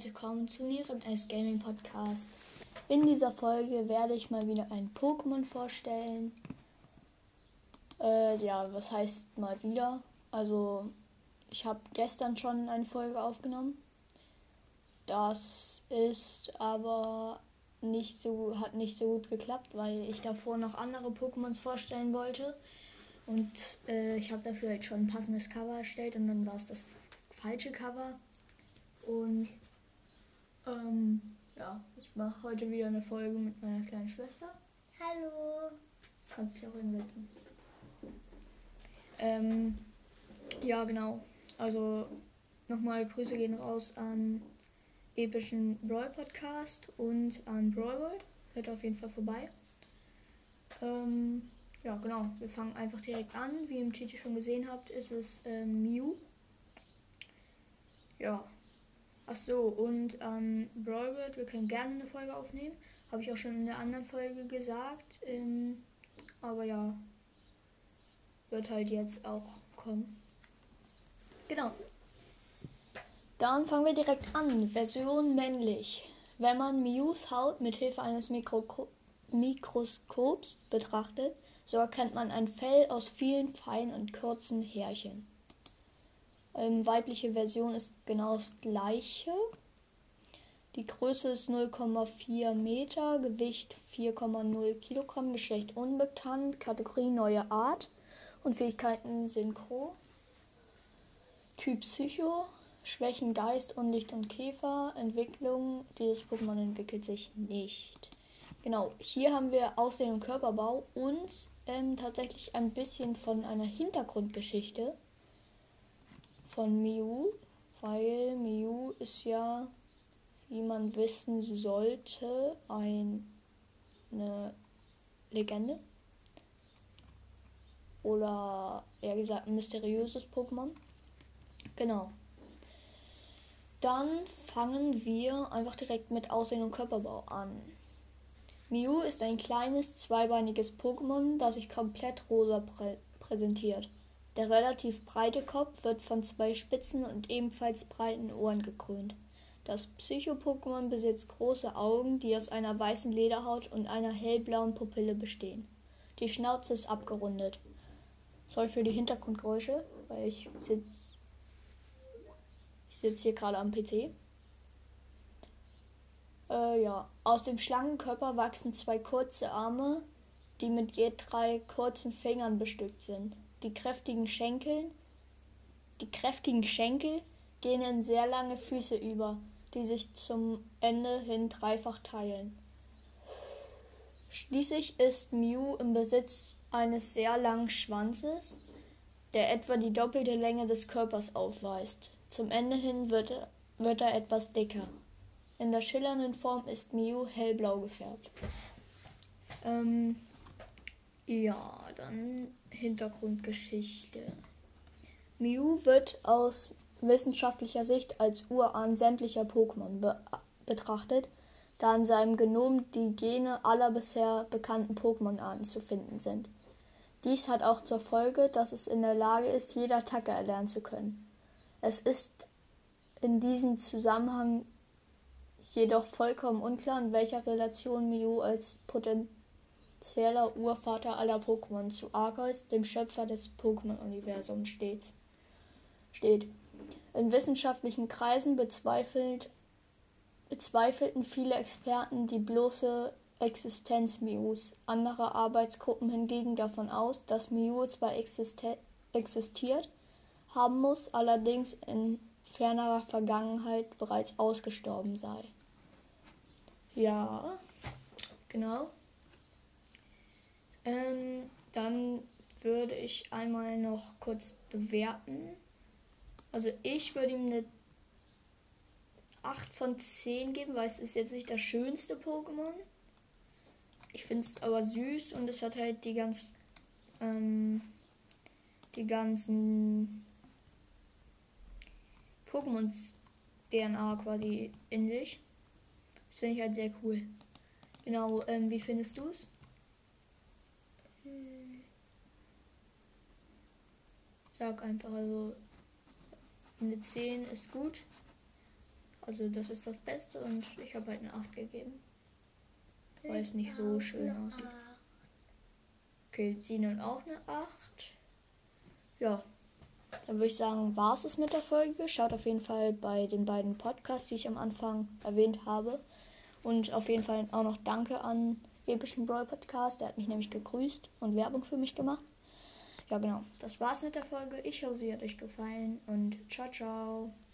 herzlich willkommen zu Nieren S Gaming Podcast. In dieser Folge werde ich mal wieder ein Pokémon vorstellen. Äh, ja, was heißt mal wieder? Also, ich habe gestern schon eine Folge aufgenommen. Das ist aber nicht so, hat nicht so gut geklappt, weil ich davor noch andere Pokémons vorstellen wollte. Und äh, ich habe dafür halt schon ein passendes Cover erstellt und dann war es das falsche Cover. Und ähm, ja, ich mache heute wieder eine Folge mit meiner kleinen Schwester. Hallo. Kannst dich auch hinsetzen. Ähm, ja, genau. Also nochmal Grüße gehen raus an epischen Brawl Podcast und an Brawl World. Hört auf jeden Fall vorbei. Ähm, ja, genau. Wir fangen einfach direkt an. Wie ihr im Titel schon gesehen habt, ist es ähm, Mew. Ja. Ach so, und ähm, Brawl World, wir können gerne eine Folge aufnehmen. Habe ich auch schon in der anderen Folge gesagt. Ähm, aber ja, wird halt jetzt auch kommen. Genau. Dann fangen wir direkt an. Version männlich. Wenn man Mews Haut mit Hilfe eines Mikro Mikroskops betrachtet, so erkennt man ein Fell aus vielen feinen und kurzen Härchen. Ähm, weibliche Version ist genau das gleiche. Die Größe ist 0,4 Meter, Gewicht 4,0 Kilogramm, Geschlecht unbekannt, Kategorie neue Art und Fähigkeiten Synchro. Typ Psycho, Schwächen Geist, Unlicht und Käfer. Entwicklung, dieses Pokémon entwickelt sich nicht. Genau, hier haben wir Aussehen und Körperbau und ähm, tatsächlich ein bisschen von einer Hintergrundgeschichte von Mew, weil Mew ist ja, wie man wissen sollte, ein, eine Legende. Oder eher gesagt ein mysteriöses Pokémon. Genau. Dann fangen wir einfach direkt mit Aussehen und Körperbau an. Mew ist ein kleines, zweibeiniges Pokémon, das sich komplett rosa prä präsentiert. Der relativ breite Kopf wird von zwei spitzen und ebenfalls breiten Ohren gekrönt. Das Psycho-Pokémon besitzt große Augen, die aus einer weißen Lederhaut und einer hellblauen Pupille bestehen. Die Schnauze ist abgerundet. Sorry für die Hintergrundgeräusche, weil ich sitze sitze hier gerade am PC. Äh, ja, aus dem Schlangenkörper wachsen zwei kurze Arme, die mit je drei kurzen Fingern bestückt sind. Die kräftigen Schenkel, die kräftigen Schenkel gehen in sehr lange Füße über, die sich zum Ende hin dreifach teilen. Schließlich ist Mew im Besitz eines sehr langen Schwanzes, der etwa die doppelte Länge des Körpers aufweist. Zum Ende hin wird er, wird er etwas dicker. In der schillernden Form ist Mew hellblau gefärbt. Ähm, ja, dann Hintergrundgeschichte. Mew wird aus wissenschaftlicher Sicht als Urahn sämtlicher Pokémon be betrachtet, da in seinem Genom die Gene aller bisher bekannten Pokémon-Arten zu finden sind. Dies hat auch zur Folge, dass es in der Lage ist, jede Attacke erlernen zu können. Es ist in diesem Zusammenhang jedoch vollkommen unklar, in welcher Relation Mew als potenzieller Urvater aller Pokémon zu Arceus, dem Schöpfer des Pokémon-Universums, steht. In wissenschaftlichen Kreisen bezweifelt, bezweifelten viele Experten die bloße Existenz Mews. Andere Arbeitsgruppen hingegen davon aus, dass Mew zwar existiert, haben muss, allerdings in fernerer Vergangenheit bereits ausgestorben sei. Ja, genau. Ähm, dann würde ich einmal noch kurz bewerten. Also ich würde ihm eine 8 von 10 geben, weil es ist jetzt nicht das schönste Pokémon. Ich finde es aber süß und es hat halt die ganz ähm, die ganzen Pokémon DNA quasi in sich. Das finde ich halt sehr cool. Genau, ähm, wie findest du es? Sag einfach, also eine 10 ist gut. Also das ist das Beste und ich habe halt eine 8 gegeben. Weil es nicht so schön aussieht. Okay, Sinan auch eine 8. Ja, dann würde ich sagen, war es es mit der Folge. Schaut auf jeden Fall bei den beiden Podcasts, die ich am Anfang erwähnt habe. Und auf jeden Fall auch noch Danke an Epischen Brawl Podcast. Der hat mich nämlich gegrüßt und Werbung für mich gemacht. Ja, genau. Das war's mit der Folge. Ich hoffe, sie hat euch gefallen und ciao, ciao.